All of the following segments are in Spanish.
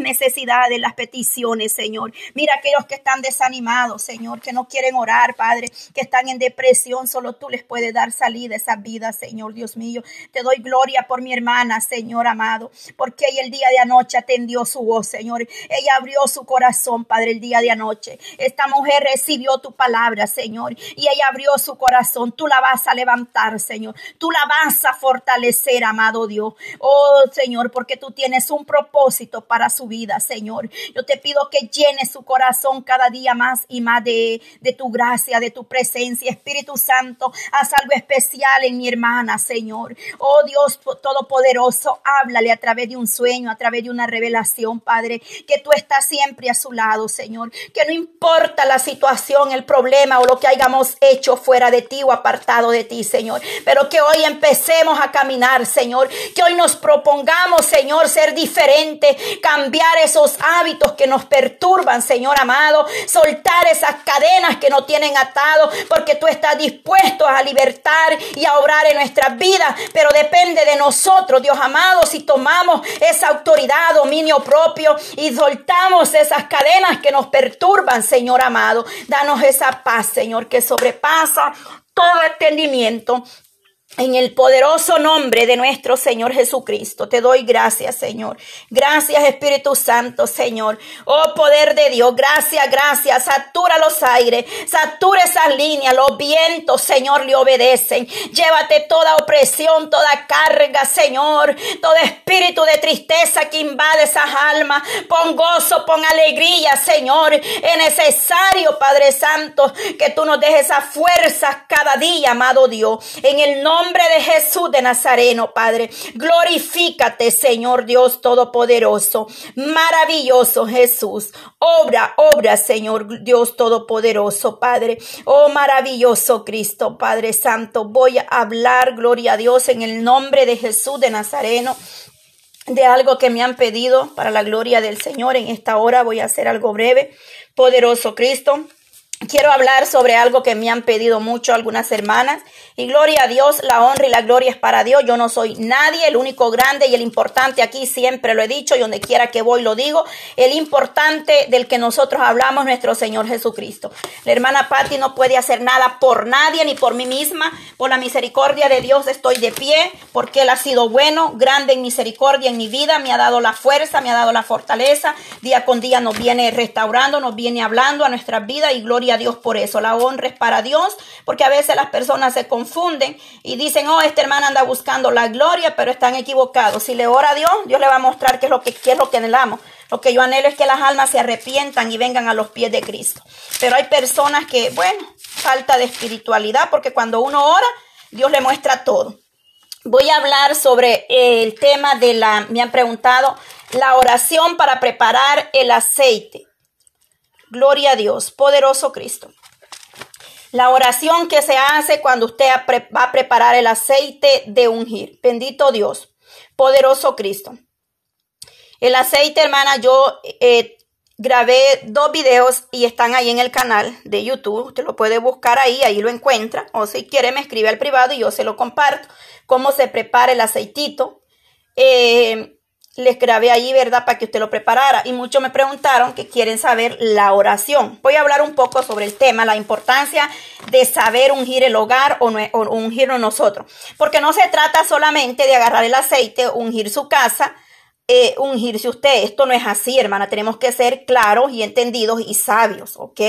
necesidades, las peticiones, Señor. Mira aquellos que están desanimados, Señor, que no quieren orar, Padre, que están en depresión, solo tú les puedes dar salida a esa vida, Señor, Dios mío. Te doy gloria por mi hermana, Señor amado, porque ella el día de anoche atendió su voz, Señor. Ella abrió su corazón, Padre, el día de anoche. Esta mujer recibió tu palabra, Señor, y ella abrió su corazón. Tú la vas a levantar, Señor. Tú la vas a fortalecer, amado Dios. Oh, Señor, porque tú tienes un propósito para su vida, Señor. Yo te pido que llene su corazón cada día más y más de, de tu gracia, de tu presencia. Espíritu Santo, haz algo especial en mi hermana, Señor. Oh Dios Todopoderoso, háblale a través de un sueño, a través de una revelación, Padre, que tú estás siempre a su lado, Señor. Que no importa la situación, el problema o lo que hayamos hecho fuera de ti o apartado de ti, Señor. Pero que hoy empecemos a caminar, Señor. Que hoy nos propongamos, Señor, ser diferente, cambiar esos hábitos que nos perturban, Señor amado. Soltar esas cadenas que nos tienen atados, porque tú estás dispuesto a libertar y a obrar en nuestras vidas. Pero depende de nosotros, Dios amado, si tomamos esa autoridad, dominio propio y soltamos esas cadenas que nos perturban, Señor amado. Danos esa paz, Señor, que sobrepasa todo entendimiento en el poderoso nombre de nuestro Señor Jesucristo, te doy gracias, Señor. Gracias, Espíritu Santo, Señor. Oh, poder de Dios, gracias, gracias. Satura los aires, satura esas líneas, los vientos, Señor, le obedecen. Llévate toda opresión, toda carga, Señor. Todo espíritu de tristeza que invade esas almas. Pon gozo, pon alegría, Señor. Es necesario, Padre Santo, que tú nos dejes esa fuerza cada día, amado Dios. En el nombre nombre de Jesús de Nazareno, Padre. Glorifícate, Señor Dios Todopoderoso. Maravilloso Jesús. Obra, obra, Señor Dios Todopoderoso, Padre. Oh, maravilloso Cristo, Padre Santo. Voy a hablar, gloria a Dios, en el nombre de Jesús de Nazareno de algo que me han pedido para la gloria del Señor. En esta hora voy a hacer algo breve. Poderoso Cristo. Quiero hablar sobre algo que me han pedido mucho algunas hermanas. Y gloria a Dios, la honra y la gloria es para Dios. Yo no soy nadie, el único grande y el importante aquí siempre lo he dicho y donde quiera que voy lo digo. El importante del que nosotros hablamos, nuestro Señor Jesucristo. La hermana Patti no puede hacer nada por nadie ni por mí misma. Por la misericordia de Dios estoy de pie porque Él ha sido bueno, grande en misericordia en mi vida. Me ha dado la fuerza, me ha dado la fortaleza. Día con día nos viene restaurando, nos viene hablando a nuestras vidas y gloria a Dios por eso. La honra es para Dios, porque a veces las personas se confunden y dicen, oh, esta hermana anda buscando la gloria, pero están equivocados. Si le ora a Dios, Dios le va a mostrar qué es lo que, qué es lo que anhelamos. Lo que yo anhelo es que las almas se arrepientan y vengan a los pies de Cristo. Pero hay personas que, bueno, falta de espiritualidad, porque cuando uno ora, Dios le muestra todo. Voy a hablar sobre el tema de la, me han preguntado, la oración para preparar el aceite. Gloria a Dios, poderoso Cristo. La oración que se hace cuando usted va a preparar el aceite de ungir. Bendito Dios, poderoso Cristo. El aceite, hermana, yo eh, grabé dos videos y están ahí en el canal de YouTube. Usted lo puede buscar ahí, ahí lo encuentra. O si quiere, me escribe al privado y yo se lo comparto. Cómo se prepara el aceitito. Eh, les grabé allí, ¿verdad? Para que usted lo preparara. Y muchos me preguntaron que quieren saber la oración. Voy a hablar un poco sobre el tema, la importancia de saber ungir el hogar o, ungirnos nosotros. Porque no se trata solamente de agarrar el aceite, ungir su casa, eh, ungirse usted. Esto no es así, hermana. Tenemos que ser claros y entendidos y sabios, ¿ok?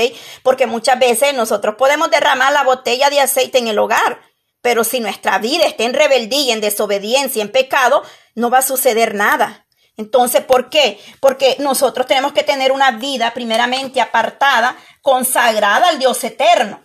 Porque muchas veces nosotros podemos derramar la botella de aceite en el hogar. Pero si nuestra vida está en rebeldía, en desobediencia, en pecado, no va a suceder nada. Entonces, ¿por qué? Porque nosotros tenemos que tener una vida primeramente apartada, consagrada al Dios eterno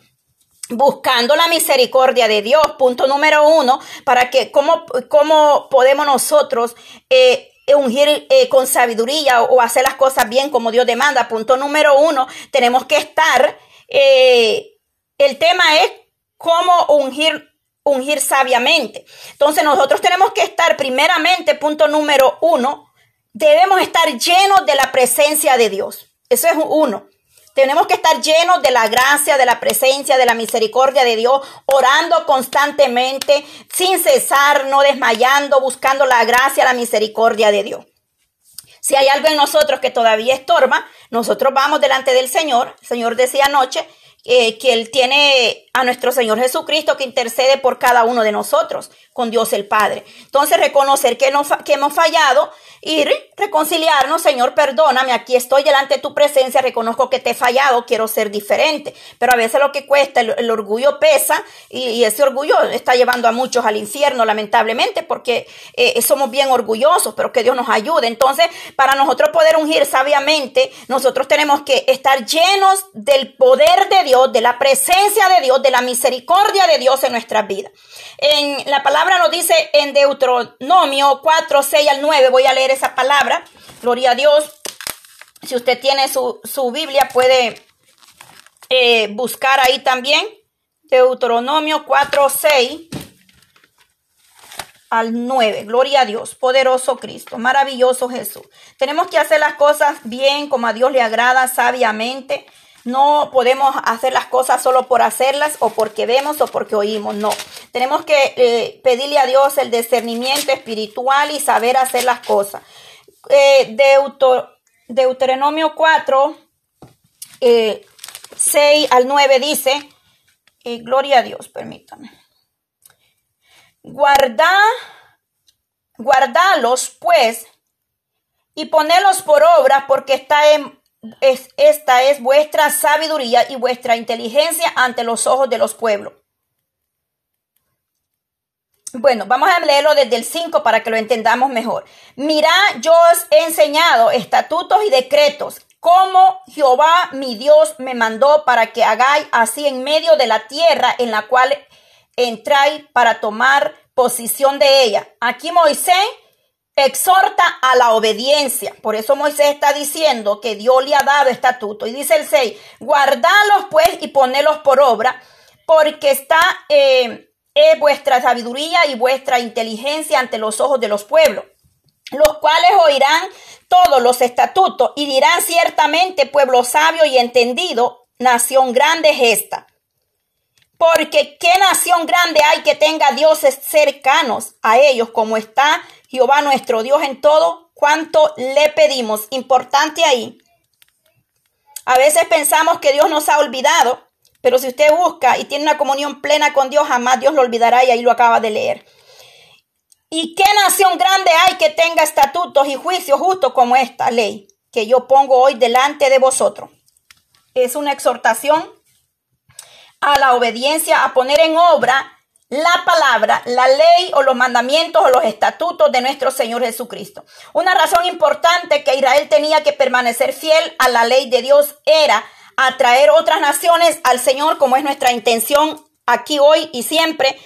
buscando la misericordia de Dios, punto número uno, para que cómo, cómo podemos nosotros eh, ungir eh, con sabiduría o, hacer las cosas bien como Dios demanda. Punto número uno, tenemos que estar, eh, el tema es cómo ungir ungir sabiamente. Entonces nosotros tenemos que estar primeramente, punto número uno, debemos estar llenos de la presencia de Dios. Eso es uno. Tenemos que estar llenos de la gracia, de la presencia, de la misericordia de Dios, orando constantemente, sin cesar, no desmayando, buscando la gracia, la misericordia de Dios. Si hay algo en nosotros que todavía estorba, nosotros vamos delante del Señor. El Señor decía anoche eh, que Él tiene a nuestro Señor Jesucristo que intercede por cada uno de nosotros con Dios el Padre. Entonces, reconocer que, no, que hemos fallado y reconciliarnos, Señor, perdóname, aquí estoy delante de tu presencia, reconozco que te he fallado, quiero ser diferente. Pero a veces lo que cuesta, el, orgullo pesa y, ese orgullo está llevando a muchos al infierno, lamentablemente, porque eh, somos bien orgullosos, pero que Dios nos ayude. Entonces, para nosotros poder ungir sabiamente, nosotros tenemos que estar llenos del poder de Dios, de la presencia de Dios, de la misericordia de Dios en nuestras vidas. En la palabra nos dice en Deuteronomio 4, 6 al 9, voy a leer esa palabra. Gloria a Dios. Si usted tiene su, Biblia, puede eh, buscar ahí también. Deuteronomio 4, 6 al 9. Gloria a Dios, poderoso Cristo, maravilloso Jesús. Tenemos que hacer las cosas bien, como a Dios le agrada, sabiamente. No podemos hacer las cosas solo por hacerlas o porque vemos o porque oímos, no. Tenemos que eh, pedirle a Dios el discernimiento espiritual y saber hacer las cosas. Eh, Deuteronomio 4, 6 eh, al 9 dice, gloria a Dios, permítame. Guarda, guardalos pues y ponelos por obra porque está en es, esta es vuestra sabiduría y vuestra inteligencia ante los ojos de los pueblos. Bueno, vamos a leerlo desde el 5 para que lo entendamos mejor. Mirá, yo os he enseñado estatutos y decretos, como Jehová mi Dios me mandó para que hagáis así en medio de la tierra en la cual entráis para tomar posición de ella. Aquí Moisés exhorta a la obediencia. Por eso Moisés está diciendo que Dios le ha dado estatuto. Y dice el 6, guardalos pues y ponelos por obra, porque está eh, es vuestra sabiduría y vuestra inteligencia ante los ojos de los pueblos, los cuales oirán todos los estatutos y dirán ciertamente pueblo sabio y entendido, nación grande es esta. Porque qué nación grande hay que tenga dioses cercanos a ellos como está Jehová nuestro Dios en todo cuanto le pedimos. Importante ahí. A veces pensamos que Dios nos ha olvidado, pero si usted busca y tiene una comunión plena con Dios, jamás Dios lo olvidará y ahí lo acaba de leer. ¿Y qué nación grande hay que tenga estatutos y juicios justos como esta ley que yo pongo hoy delante de vosotros? Es una exhortación a la obediencia, a poner en obra la palabra, la ley o los mandamientos o los estatutos de nuestro Señor Jesucristo. Una razón importante que Israel tenía que permanecer fiel a la ley de Dios era atraer otras naciones al Señor, como es nuestra intención aquí hoy y siempre,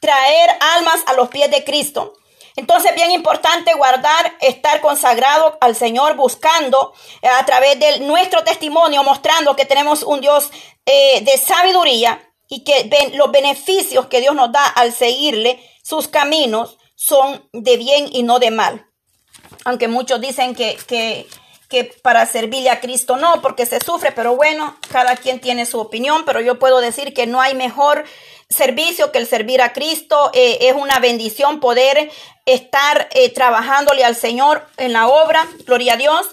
traer almas a los pies de Cristo. Entonces, bien importante guardar, estar consagrado al Señor, buscando eh, a través de nuestro testimonio, mostrando que tenemos un Dios eh, de sabiduría y que los beneficios que Dios nos da al seguirle, sus caminos son de bien y no de mal. Aunque muchos dicen que, que, para servirle a Cristo no, porque se sufre, pero bueno, cada quien tiene su opinión, pero yo puedo decir que no hay mejor servicio que el servir a Cristo. Eh, es una bendición poder estar eh, trabajándole al Señor en la obra, gloria a Dios.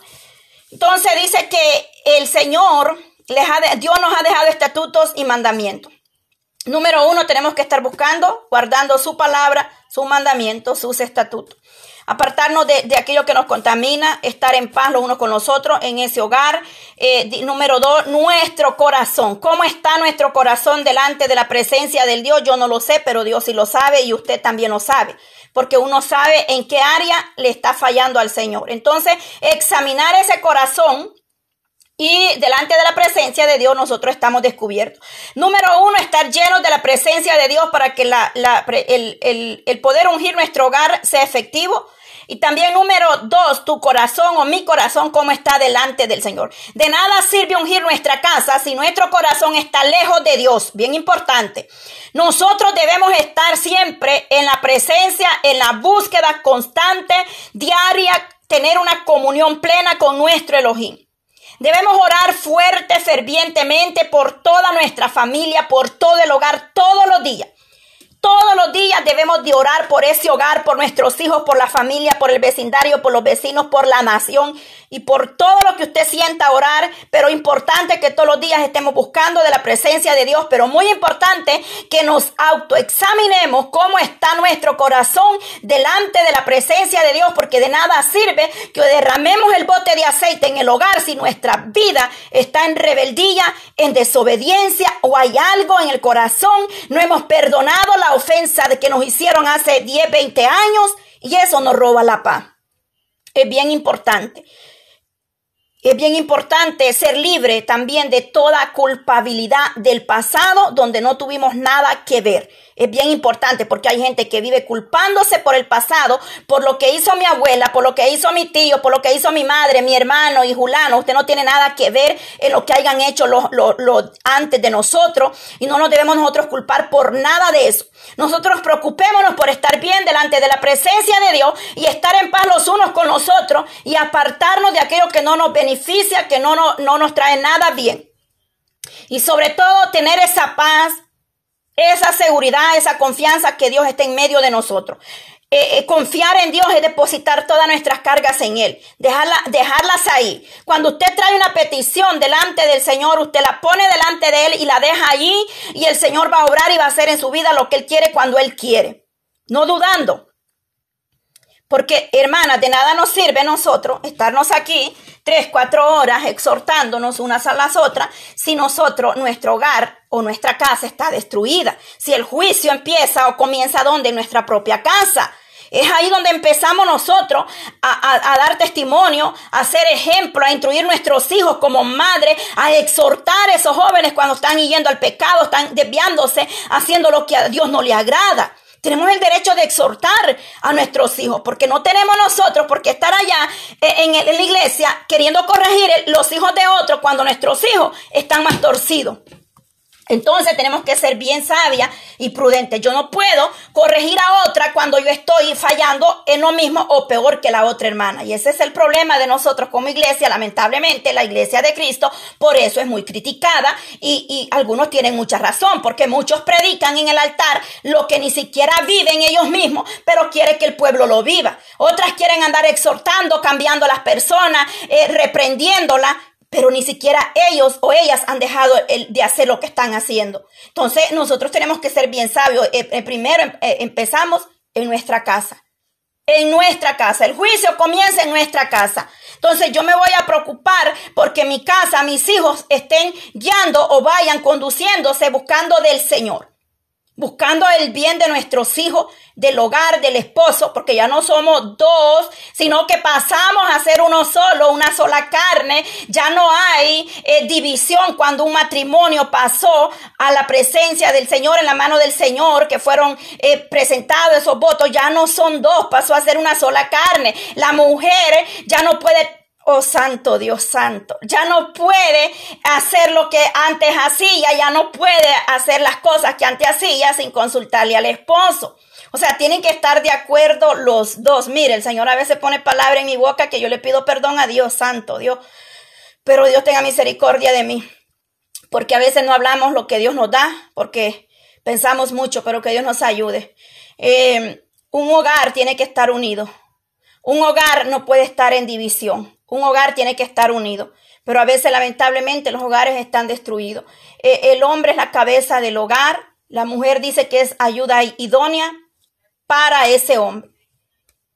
Entonces dice que el Señor, les ha Dios nos ha dejado estatutos y mandamientos. Número uno, tenemos que estar buscando, guardando su palabra, su mandamiento, sus estatutos. Apartarnos de, aquello que nos contamina, estar en paz los unos con los otros en ese hogar. Eh, número dos, nuestro corazón. ¿Cómo está nuestro corazón delante de la presencia del Dios? Yo no lo sé, pero Dios sí lo sabe y usted también lo sabe. Porque uno sabe en qué área le está fallando al Señor. Entonces, examinar ese corazón y delante de la presencia de Dios nosotros estamos descubiertos. Número uno, estar llenos de la presencia de Dios para que la, el, el, poder ungir nuestro hogar sea efectivo. Y también número dos, tu corazón o mi corazón, cómo está delante del Señor. De nada sirve ungir nuestra casa si nuestro corazón está lejos de Dios. Bien importante. Nosotros debemos estar siempre en la presencia, en la búsqueda constante, diaria, tener una comunión plena con nuestro Elohim. Debemos orar fuerte, fervientemente por toda nuestra familia, por todo el hogar, todos los días. Todos los días debemos de orar por ese hogar, por nuestros hijos, por la familia, por el vecindario, por los vecinos, por la nación y por todo lo que usted sienta orar. Pero importante que todos los días estemos buscando de la presencia de Dios. Pero muy importante que nos autoexaminemos cómo está nuestro corazón delante de la presencia de Dios. Porque de nada sirve que derramemos el bote de aceite en el hogar si nuestra vida está en rebeldía, en desobediencia o hay algo en el corazón. No hemos perdonado la ofensa de que nos hicieron hace 10, 20 años y eso nos roba la paz. Es bien importante. Es bien importante ser libre también de toda culpabilidad del pasado donde no tuvimos nada que ver. Es bien importante porque hay gente que vive culpándose por el pasado, por lo que hizo mi abuela, por lo que hizo mi tío, por lo que hizo mi madre, mi hermano y Julano. Usted no tiene nada que ver en lo que hayan hecho los, antes de nosotros y no nos debemos nosotros culpar por nada de eso. Nosotros preocupémonos por estar bien delante de la presencia de Dios y estar en paz los unos con los otros y apartarnos de aquello que no nos beneficia, que no, no, no nos trae nada bien. Y sobre todo tener esa paz esa seguridad, esa confianza que Dios está en medio de nosotros. Eh, eh, confiar en Dios es depositar todas nuestras cargas en Él, dejarla, dejarlas ahí. Cuando usted trae una petición delante del Señor, usted la pone delante de Él y la deja allí y el Señor va a obrar y va a hacer en su vida lo que Él quiere cuando Él quiere. No dudando. Porque, hermanas, de nada nos sirve nosotros estarnos aquí tres, cuatro horas exhortándonos unas a las otras si nosotros, nuestro hogar o nuestra casa está destruida. Si el juicio empieza o comienza donde? En nuestra propia casa. Es ahí donde empezamos nosotros a, a, dar testimonio, a ser ejemplo, a instruir nuestros hijos como madre, a exhortar a esos jóvenes cuando están yendo al pecado, están desviándose, haciendo lo que a Dios no le agrada. Tenemos el derecho de exhortar a nuestros hijos, porque no tenemos nosotros por qué estar allá eh, en, la iglesia queriendo corregir los hijos de otros cuando nuestros hijos están más torcidos. Entonces tenemos que ser bien sabia y prudente. Yo no puedo corregir a otra cuando yo estoy fallando en lo mismo o peor que la otra hermana. Y ese es el problema de nosotros como iglesia. Lamentablemente la iglesia de Cristo por eso es muy criticada y, y algunos tienen mucha razón porque muchos predican en el altar lo que ni siquiera viven ellos mismos, pero quiere que el pueblo lo viva. Otras quieren andar exhortando, cambiando las personas, eh, reprendiéndolas pero ni siquiera ellos o ellas han dejado de hacer lo que están haciendo. Entonces nosotros tenemos que ser bien sabios. Eh, eh, primero eh, empezamos en nuestra casa. En nuestra casa. El juicio comienza en nuestra casa. Entonces yo me voy a preocupar porque mi casa, mis hijos estén guiando o vayan conduciéndose buscando del Señor buscando el bien de nuestros hijos, del hogar, del esposo, porque ya no somos dos, sino que pasamos a ser uno solo, una sola carne. Ya no hay eh, división cuando un matrimonio pasó a la presencia del Señor, en la mano del Señor, que fueron eh, presentados esos votos, ya no son dos, pasó a ser una sola carne. La mujer ya no puede Oh santo Dios santo, ya no puede hacer lo que antes hacía, ya no puede hacer las cosas que antes hacía sin consultarle al esposo. O sea, tienen que estar de acuerdo los dos. Mire, el Señor a veces pone palabra en mi boca que yo le pido perdón a Dios santo, Dios. Pero Dios tenga misericordia de mí. Porque a veces no hablamos lo que Dios nos da, porque pensamos mucho, pero que Dios nos ayude. Eh, un hogar tiene que estar unido. Un hogar no puede estar en división. Un hogar tiene que estar unido, pero a veces lamentablemente los hogares están destruidos. Eh, el hombre es la cabeza del hogar, la mujer dice que es ayuda idónea para ese hombre.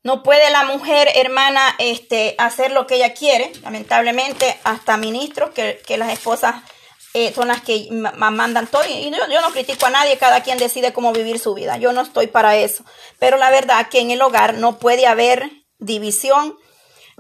No puede la mujer, hermana, este, hacer lo que ella quiere. Lamentablemente, hasta ministros, que, las esposas eh, son las que mandan todo. Y yo, yo, no critico a nadie, cada quien decide cómo vivir su vida. Yo no estoy para eso. Pero la verdad que en el hogar no puede haber división,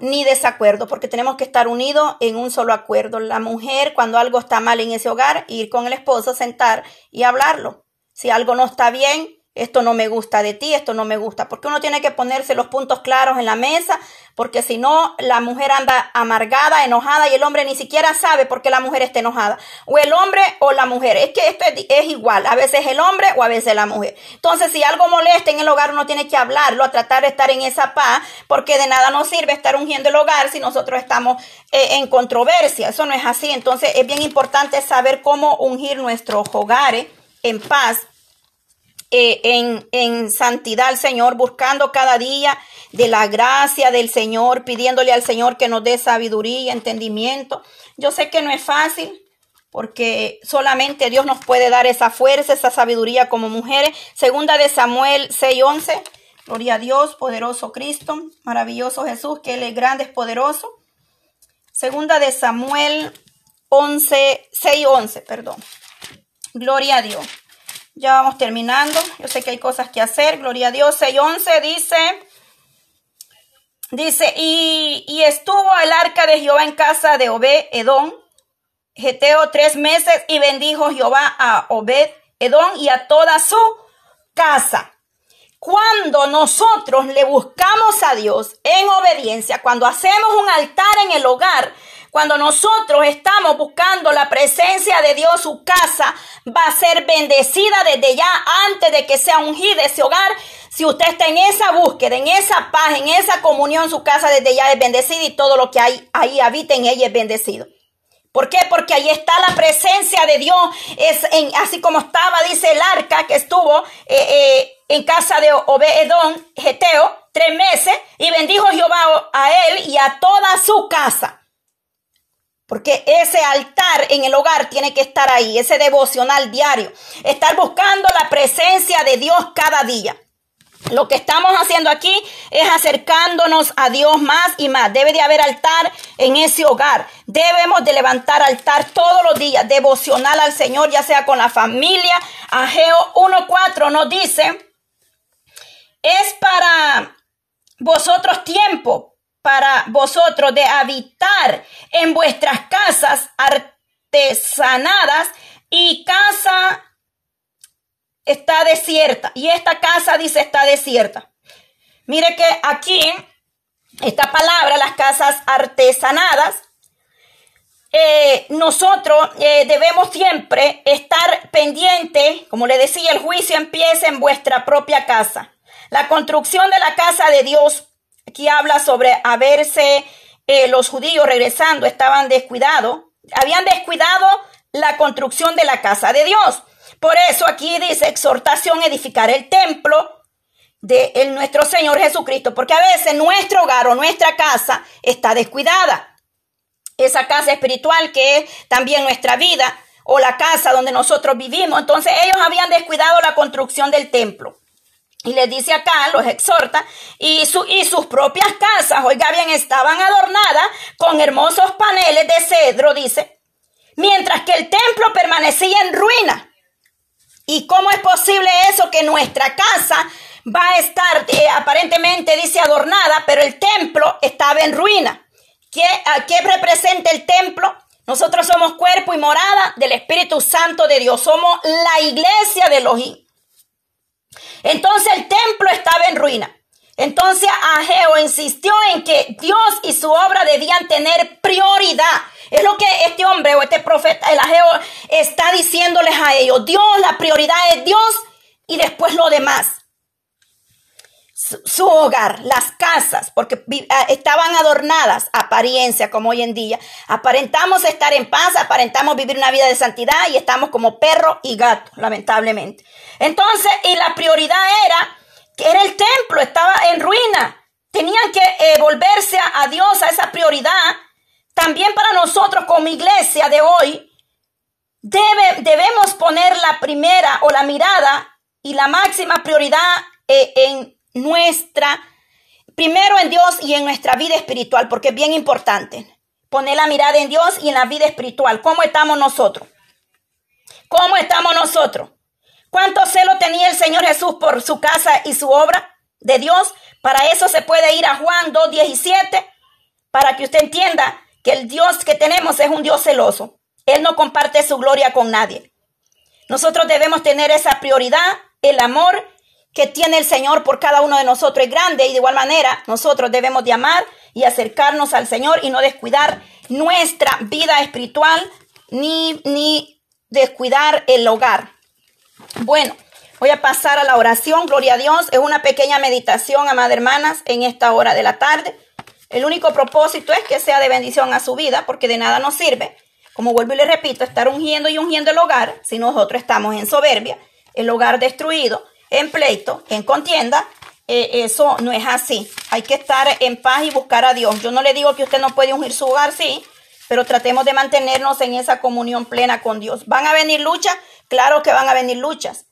ni desacuerdo, porque tenemos que estar unidos en un solo acuerdo. La mujer, cuando algo está mal en ese hogar, ir con el esposo, sentar y hablarlo. Si algo no está bien, esto no me gusta de ti, esto no me gusta, porque uno tiene que ponerse los puntos claros en la mesa, porque si no, la mujer anda amargada, enojada y el hombre ni siquiera sabe por qué la mujer está enojada, o el hombre o la mujer, es que esto es, igual, a veces el hombre o a veces la mujer. Entonces, si algo molesta en el hogar, uno tiene que hablarlo, a tratar de estar en esa paz, porque de nada nos sirve estar ungiendo el hogar si nosotros estamos eh, en controversia, eso no es así, entonces es bien importante saber cómo ungir nuestros hogares en paz eh, en, en santidad al Señor, buscando cada día de la gracia del Señor, pidiéndole al Señor que nos dé sabiduría entendimiento. Yo sé que no es fácil, porque solamente Dios nos puede dar esa fuerza, esa sabiduría como mujeres. Segunda de Samuel 6:11. Gloria a Dios, poderoso Cristo, maravilloso Jesús, que Él es grande, es poderoso. Segunda de Samuel 11, 6:11, perdón. Gloria a Dios. Ya vamos terminando. Yo sé que hay cosas que hacer. Gloria a Dios. 6:11 dice, dice, y, y estuvo el arca de Jehová en casa de Obed Edom, Geteo tres meses, y bendijo Jehová a Obed Edom y a toda su casa. Cuando nosotros le buscamos a Dios en obediencia, cuando hacemos un altar en el hogar, cuando nosotros estamos buscando la presencia de Dios, su casa va a ser bendecida desde ya antes de que sea ungida ese hogar. Si usted está en esa búsqueda, en esa paz, en esa comunión, su casa desde ya es bendecida y todo lo que hay ahí habita en ella es bendecido. ¿Por qué? Porque ahí está la presencia de Dios. Es en, así como estaba, dice el arca que estuvo eh, eh, en casa de Obedón, Geteo, tres meses, y bendijo Jehová a él y a toda su casa. Porque ese altar en el hogar tiene que estar ahí, ese devocional diario. Estar buscando la presencia de Dios cada día. Lo que estamos haciendo aquí es acercándonos a Dios más y más. Debe de haber altar en ese hogar. Debemos de levantar altar todos los días, devocional al Señor, ya sea con la familia. Ageo 1.4 nos dice, es para vosotros tiempo para vosotros de habitar en vuestras casas artesanadas y casa está desierta. Y esta casa dice está desierta. Mire que aquí, esta palabra, las casas artesanadas, eh, nosotros eh, debemos siempre estar pendiente, como le decía, el juicio empieza en vuestra propia casa. La construcción de la casa de Dios Aquí habla sobre haberse eh, los judíos regresando, estaban descuidados, habían descuidado la construcción de la casa de Dios. Por eso aquí dice exhortación, edificar el templo de nuestro Señor Jesucristo, porque a veces nuestro hogar o nuestra casa está descuidada. Esa casa espiritual que es también nuestra vida o la casa donde nosotros vivimos. Entonces ellos habían descuidado la construcción del templo. Y les dice acá, los exhorta, y, y sus propias casas, oiga bien, estaban adornadas con hermosos paneles de cedro, dice, mientras que el templo permanecía en ruina. ¿Y cómo es posible eso que nuestra casa va a estar eh, aparentemente, dice, adornada, pero el templo estaba en ruina? ¿Qué, ¿A qué representa el templo? Nosotros somos cuerpo y morada del Espíritu Santo de Dios, somos la iglesia de Elohim. Entonces el templo estaba en ruina. Entonces Ageo insistió en que Dios y su obra debían tener prioridad. Es lo que este hombre o este profeta, el Ageo, está diciéndoles a ellos. Dios, la prioridad es Dios y después lo demás. Su, hogar, las casas, porque ah, estaban adornadas, apariencia como hoy en día. Aparentamos estar en paz, aparentamos vivir una vida de santidad y estamos como perro y gato, lamentablemente. Entonces, y la prioridad era que era el templo, estaba en ruina. Tenían que eh, volverse a, Dios, a esa prioridad. También para nosotros como iglesia de hoy, debe, debemos poner la primera o la mirada y la máxima prioridad eh, en nuestra, primero en Dios y en nuestra vida espiritual, porque es bien importante. Poner la mirada en Dios y en la vida espiritual. ¿Cómo estamos nosotros? ¿Cómo estamos nosotros? ¿Cuánto celo tenía el Señor Jesús por su casa y su obra de Dios? Para eso se puede ir a Juan 2.17, para que usted entienda que el Dios que tenemos es un Dios celoso. Él no comparte su gloria con nadie. Nosotros debemos tener esa prioridad, el amor que tiene el Señor por cada uno de nosotros es grande y de igual manera nosotros debemos de amar y acercarnos al Señor y no descuidar nuestra vida espiritual ni, ni descuidar el hogar. Bueno, voy a pasar a la oración, gloria a Dios. Es una pequeña meditación, amadas hermanas, en esta hora de la tarde. El único propósito es que sea de bendición a su vida, porque de nada nos sirve, como vuelvo y le repito, estar ungiendo y ungiendo el hogar si nosotros estamos en soberbia, el hogar destruido, en pleito, en contienda, eh, eso no es así. Hay que estar en paz y buscar a Dios. Yo no le digo que usted no puede ungir su hogar, sí, pero tratemos de mantenernos en esa comunión plena con Dios. ¿Van a venir luchas? Claro que van a venir luchas.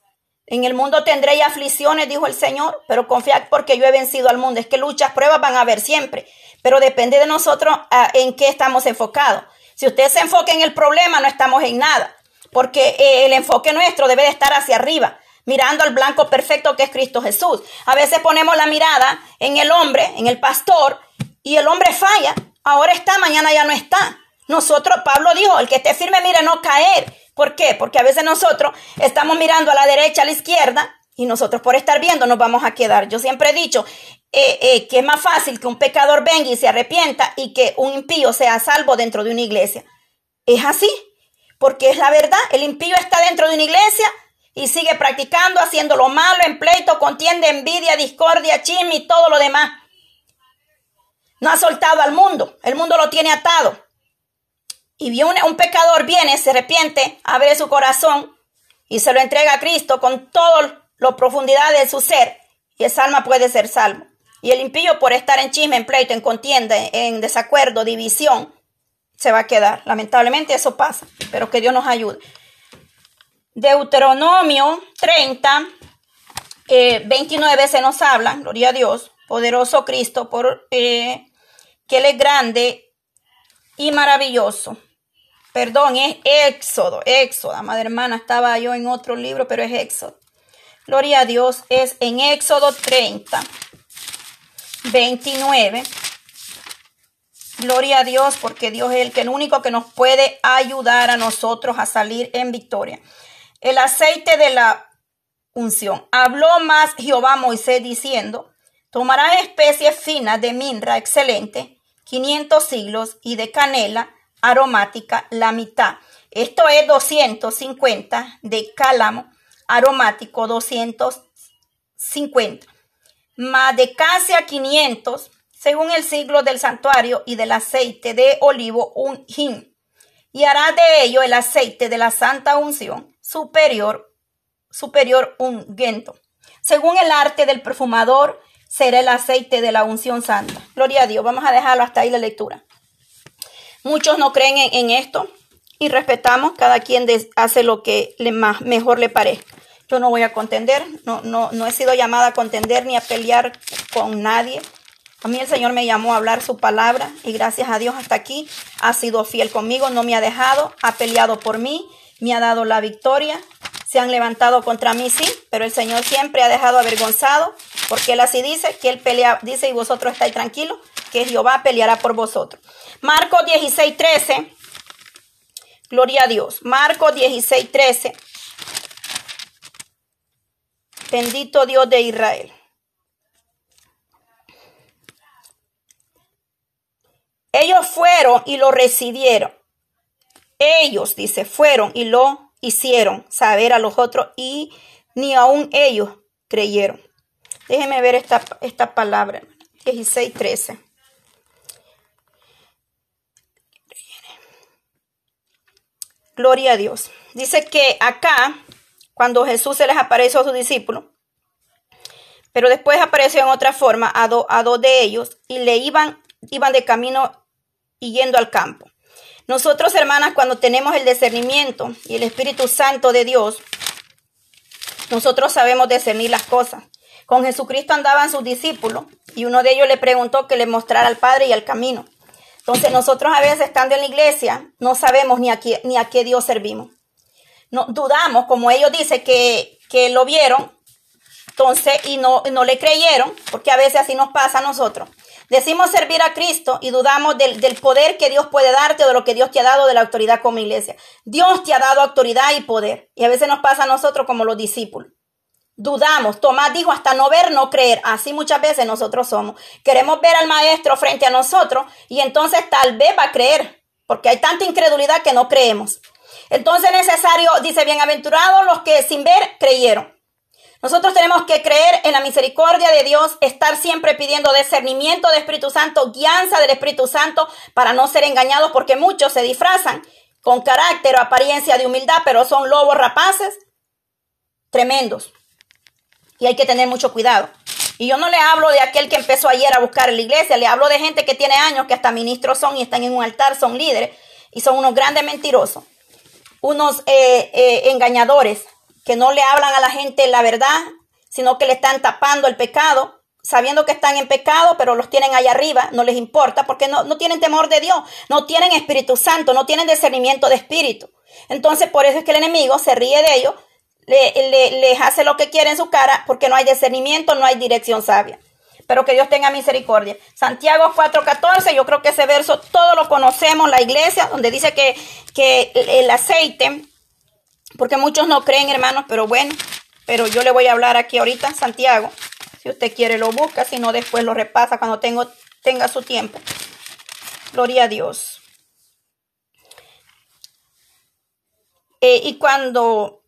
En el mundo tendréis aflicciones, dijo el Señor, pero confiad porque yo he vencido al mundo. Es que luchas, pruebas van a haber siempre, pero depende de nosotros ah, en qué estamos enfocados. Si usted se enfoca en el problema, no estamos en nada, porque eh, el enfoque nuestro debe de estar hacia arriba mirando al blanco perfecto que es Cristo Jesús. A veces ponemos la mirada en el hombre, en el pastor, y el hombre falla. Ahora está, mañana ya no está. Nosotros, Pablo dijo, el que esté firme, mire, no caer. ¿Por qué? Porque a veces nosotros estamos mirando a la derecha, a la izquierda, y nosotros por estar viendo nos vamos a quedar. Yo siempre he dicho eh, eh, que es más fácil que un pecador venga y se arrepienta y que un impío sea salvo dentro de una iglesia. Es así, porque es la verdad. El impío está dentro de una iglesia, y sigue practicando, haciendo lo malo en pleito, contienda, envidia, discordia, chisme y todo lo demás. No ha soltado al mundo, el mundo lo tiene atado. Y un pecador viene, se arrepiente, abre su corazón y se lo entrega a Cristo con toda la profundidad de su ser y esa alma puede ser salvo. Y el impío por estar en chisme, en pleito, en contienda, en desacuerdo, división, se va a quedar. Lamentablemente eso pasa, pero que Dios nos ayude. Deuteronomio 30, 29 eh, se nos habla, gloria a Dios, poderoso Cristo, por eh, que Él es grande y maravilloso. Perdón, es Éxodo, Éxodo, madre hermana, estaba yo en otro libro, pero es Éxodo. Gloria a Dios, es en Éxodo 30, 29. Gloria a Dios, porque Dios es el único que nos puede ayudar a nosotros a salir en victoria el aceite de la unción. Habló más Jehová Moisés diciendo, tomarás especies finas de minra excelente, 500 siglos, y de canela aromática la mitad. Esto es 250 de cálamo aromático 250. Más de casi a 500 según el siglo del santuario y del aceite de olivo un hin. Y hará de ello el aceite de la santa unción superior, superior ungüento. Según el arte del perfumador, será el aceite de la unción santa. Gloria a Dios. Vamos a dejarlo hasta ahí la lectura. Muchos no creen en, esto y respetamos. Cada quien hace lo que le más, mejor le parezca. Yo no voy a contender. No, no, no he sido llamada a contender ni a pelear con nadie. A mí el Señor me llamó a hablar su palabra y gracias a Dios hasta aquí ha sido fiel conmigo, no me ha dejado, ha peleado por mí me ha dado la victoria. Se han levantado contra mí, sí, pero el Señor siempre ha dejado avergonzado, porque Él así dice, que Él pelea, dice, y vosotros estáis tranquilos, que Jehová peleará por vosotros. Marcos 16, 13. Gloria a Dios. Marcos 16, 13. Bendito Dios de Israel. Ellos fueron y lo recibieron ellos, dice, fueron y lo hicieron saber a los otros y ni aún ellos creyeron. Déjeme ver esta, esta palabra, 16, 13. Gloria a Dios. Dice que acá, cuando Jesús se les apareció a sus discípulos, pero después apareció en otra forma a, a dos de ellos y le iban, iban de camino y yendo al campo. Nosotros, hermanas, cuando tenemos el discernimiento y el Espíritu Santo de Dios, nosotros sabemos discernir las cosas. Con Jesucristo andaban sus discípulos y uno de ellos le preguntó que le mostrara al Padre y al camino. Entonces nosotros a veces estando en la iglesia no sabemos ni a qué, ni a qué Dios servimos. No, dudamos, como ellos dicen que, que lo vieron, entonces, y no, no le creyeron, porque a veces así nos pasa a nosotros. Decimos servir a Cristo y dudamos del, poder que Dios puede darte o de lo que Dios te ha dado de la autoridad como iglesia. Dios te ha dado autoridad y poder. Y a veces nos pasa a nosotros como los discípulos. Dudamos. Tomás dijo hasta no ver, no creer. Así muchas veces nosotros somos. Queremos ver al maestro frente a nosotros y entonces tal vez va a creer. Porque hay tanta incredulidad que no creemos. Entonces es necesario, dice, bienaventurados los que sin ver creyeron. Nosotros tenemos que creer en la misericordia de Dios, estar siempre pidiendo discernimiento del Espíritu Santo, guianza del Espíritu Santo para no ser engañados porque muchos se disfrazan con carácter o apariencia de humildad, pero son lobos rapaces tremendos. Y hay que tener mucho cuidado. Y yo no le hablo de aquel que empezó ayer a buscar en la iglesia, le hablo de gente que tiene años, que hasta ministros son y están en un altar, son líderes y son unos grandes mentirosos, unos eh, eh, engañadores que no le hablan a la gente la verdad, sino que le están tapando el pecado sabiendo que están en pecado, pero los tienen allá arriba, no les importa, porque no, no tienen temor de Dios, no tienen Espíritu Santo, no tienen discernimiento de espíritu. Entonces, por eso es que el enemigo se ríe de ellos, le, les hace lo que quiere en su cara, porque no hay discernimiento, no hay dirección sabia. Pero que Dios tenga misericordia. Santiago 4:14, yo creo que ese verso todos lo conocemos, la iglesia, donde dice que, que el aceite, porque muchos no creen, hermanos, pero bueno, pero yo le voy a hablar aquí ahorita, Santiago si usted quiere lo busca, si no después lo repasa cuando tengo, tenga su tiempo. Gloria a Dios. Eh, y cuando,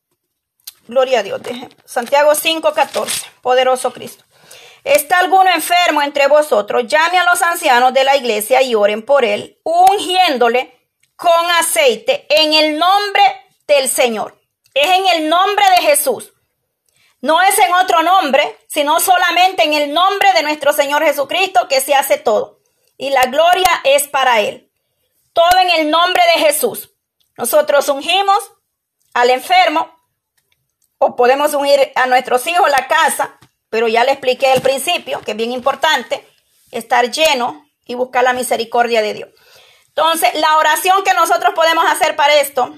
gloria a Dios, Santiago 5:14, poderoso Cristo. ¿Está alguno enfermo entre vosotros? Llame a los ancianos de la iglesia y oren por él, ungiéndole con aceite en el nombre del Señor. Es en el nombre de Jesús. No es en otro nombre, sino solamente en el nombre de nuestro Señor Jesucristo que se hace todo. Y la gloria es para Él. Todo en el nombre de Jesús. Nosotros ungimos al enfermo o podemos ungir a nuestros hijos la casa, pero ya le expliqué al principio que es bien importante estar lleno y buscar la misericordia de Dios. Entonces, la oración que nosotros podemos hacer para esto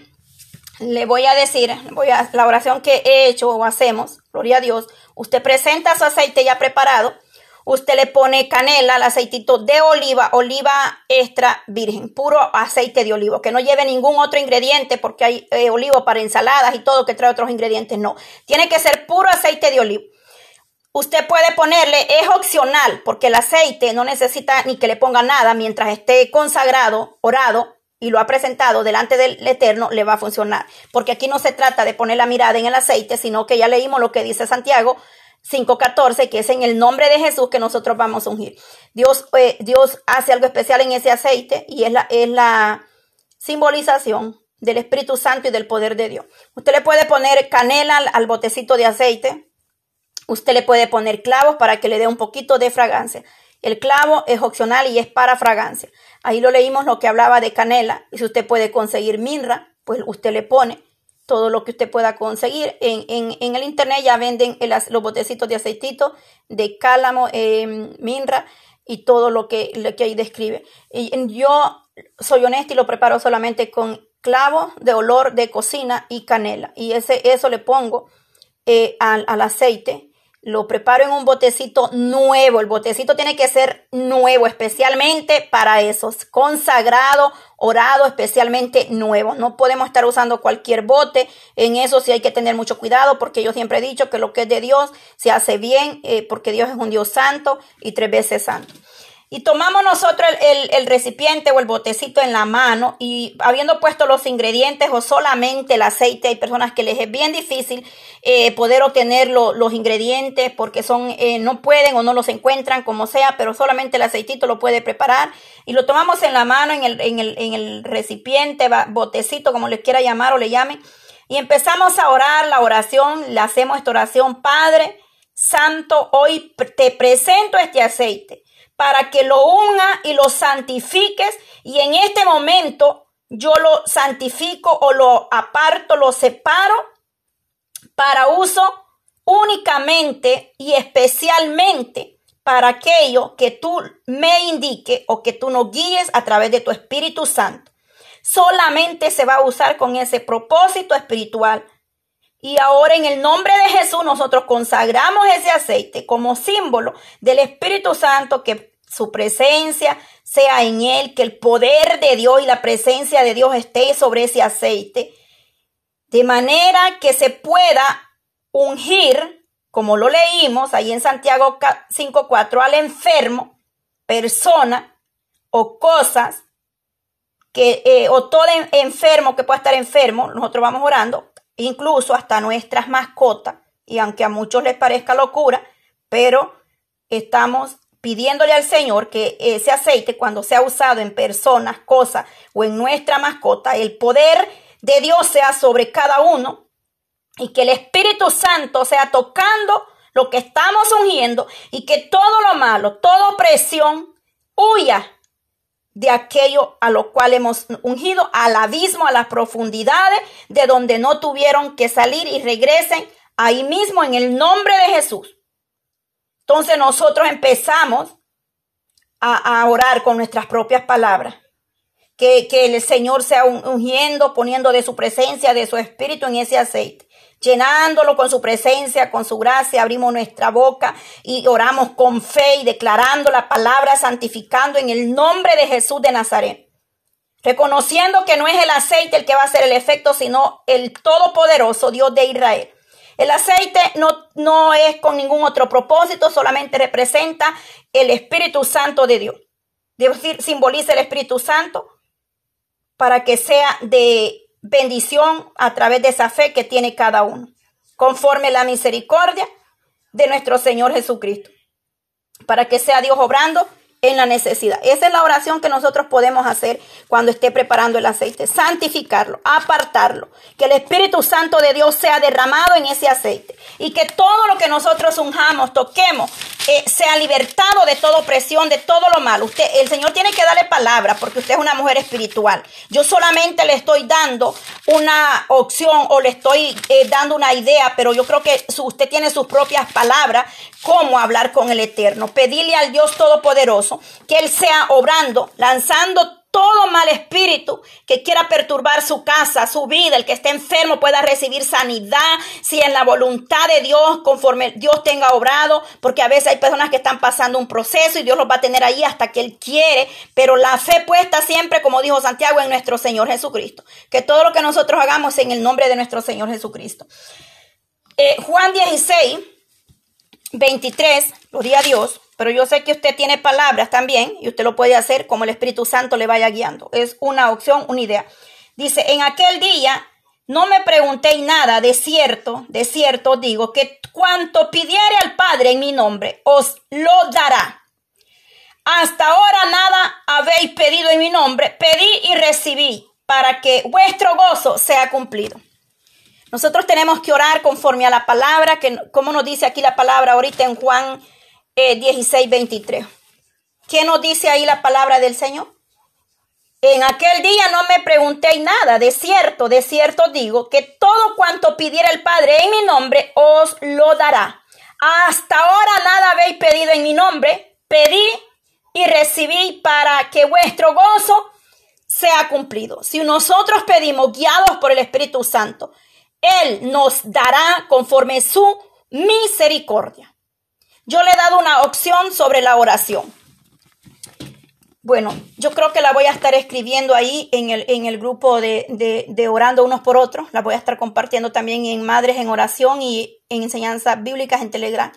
le voy a decir, voy a, la oración que he hecho o hacemos, gloria a Dios, usted presenta su aceite ya preparado, usted le pone canela, el aceitito de oliva, oliva extra virgen, puro aceite de olivo, que no lleve ningún otro ingrediente porque hay eh, olivo para ensaladas y todo que trae otros ingredientes, no, tiene que ser puro aceite de olivo. Usted puede ponerle, es opcional, porque el aceite no necesita ni que le ponga nada mientras esté consagrado, orado, y lo ha presentado delante del Eterno, le va a funcionar. Porque aquí no se trata de poner la mirada en el aceite, sino que ya leímos lo que dice Santiago 5.14, que es en el nombre de Jesús que nosotros vamos a ungir. Dios, eh, Dios hace algo especial en ese aceite y es la, es la simbolización del Espíritu Santo y del poder de Dios. Usted le puede poner canela al botecito de aceite. Usted le puede poner clavos para que le dé un poquito de fragancia. El clavo es opcional y es para fragancia. Ahí lo leímos lo que hablaba de canela. Y si usted puede conseguir minra, pues usted le pone todo lo que usted pueda conseguir. En, en, el internet ya venden los botecitos de aceitito, de cálamo, eh, minra y todo lo que, lo que ahí describe. Y yo soy honesta y lo preparo solamente con clavo de olor de cocina y canela. Y ese, eso le pongo eh, al, al aceite lo preparo en un botecito nuevo. El botecito tiene que ser nuevo, especialmente para esos. Consagrado, orado, especialmente nuevo. No podemos estar usando cualquier bote. En eso sí hay que tener mucho cuidado porque yo siempre he dicho que lo que es de Dios se hace bien eh, porque Dios es un Dios santo y tres veces santo. Y tomamos nosotros el, recipiente o el botecito en la mano y habiendo puesto los ingredientes o solamente el aceite, hay personas que les es bien difícil eh, poder obtener los ingredientes porque son, eh, no pueden o no los encuentran como sea, pero solamente el aceitito lo puede preparar y lo tomamos en la mano, en el, en el, en el recipiente, botecito, como les quiera llamar o le llamen, y empezamos a orar la oración, le hacemos esta oración, Padre Santo, hoy te presento este aceite para que lo unga y lo santifiques y en este momento yo lo santifico o lo aparto, lo separo para uso únicamente y especialmente para aquello que tú me indique o que tú nos guíes a través de tu Espíritu Santo. Solamente se va a usar con ese propósito espiritual. Y ahora en el nombre de Jesús nosotros consagramos ese aceite como símbolo del Espíritu Santo que su presencia sea en él, que el poder de Dios y la presencia de Dios esté sobre ese aceite, de manera que se pueda ungir, como lo leímos ahí en Santiago 5.4, al enfermo, persona o cosas, que, eh, o todo enfermo que pueda estar enfermo, nosotros vamos orando, incluso hasta nuestras mascotas, y aunque a muchos les parezca locura, pero estamos pidiéndole al Señor que ese aceite, cuando sea usado en personas, cosas o en nuestra mascota, el poder de Dios sea sobre cada uno y que el Espíritu Santo sea tocando lo que estamos ungiendo y que todo lo malo, toda opresión huya de aquello a lo cual hemos ungido, al abismo, a las profundidades de donde no tuvieron que salir y regresen ahí mismo en el nombre de Jesús. Entonces nosotros empezamos a, orar con nuestras propias palabras. Que, que el Señor sea ungiendo, poniendo de su presencia, de su espíritu en ese aceite llenándolo con su presencia, con su gracia, abrimos nuestra boca y oramos con fe y declarando la palabra, santificando en el nombre de Jesús de Nazaret. Reconociendo que no es el aceite el que va a hacer el efecto, sino el todopoderoso Dios de Israel. El aceite no, no es con ningún otro propósito, solamente representa el Espíritu Santo de Dios. decir, simboliza el Espíritu Santo para que sea de bendición a través de esa fe que tiene cada uno, conforme la misericordia de nuestro Señor Jesucristo, para que sea Dios obrando en la necesidad. Esa es la oración que nosotros podemos hacer cuando esté preparando el aceite. Santificarlo, apartarlo. Que el Espíritu Santo de Dios sea derramado en ese aceite. Y que todo lo que nosotros unjamos, toquemos, eh, sea libertado de toda opresión, de todo lo malo. Usted, el Señor tiene que darle palabra porque usted es una mujer espiritual. Yo solamente le estoy dando una opción o le estoy eh, dando una idea, pero yo creo que usted tiene sus propias palabras, cómo hablar con el Eterno. Pedirle al Dios Todopoderoso que Él sea obrando, lanzando todo mal espíritu que quiera perturbar su casa, su vida, el que esté enfermo pueda recibir sanidad, si en la voluntad de Dios, conforme Dios tenga obrado, porque a veces hay personas que están pasando un proceso y Dios los va a tener ahí hasta que Él quiere, pero la fe puesta siempre, como dijo Santiago, en nuestro Señor Jesucristo. Que todo lo que nosotros hagamos en el nombre de nuestro Señor Jesucristo. Eh, Juan 16, 23, gloria a Dios. Pero yo sé que usted tiene palabras también y usted lo puede hacer como el Espíritu Santo le vaya guiando. Es una opción, una idea. Dice, en aquel día no me preguntéis nada, de cierto, de cierto digo, que cuanto pidiere al Padre en mi nombre, os lo dará. Hasta ahora nada habéis pedido en mi nombre, pedí y recibí, para que vuestro gozo sea cumplido. Nosotros tenemos que orar conforme a la palabra, que como nos dice aquí la palabra ahorita en Juan 16, 23. ¿Qué nos dice ahí la palabra del Señor? En aquel día no me preguntéis nada, de cierto, de cierto digo, que todo cuanto pidiera el Padre en mi nombre os lo dará. Hasta ahora nada habéis pedido en mi nombre, pedí y recibí para que vuestro gozo sea cumplido. Si nosotros pedimos guiados por el Espíritu Santo, Él nos dará conforme su misericordia. Yo le he dado una opción sobre la oración. Bueno, yo creo que la voy a estar escribiendo ahí en el, en el grupo de, de, Orando Unos por Otros. La voy a estar compartiendo también en Madres en Oración y en Enseñanzas Bíblicas en Telegram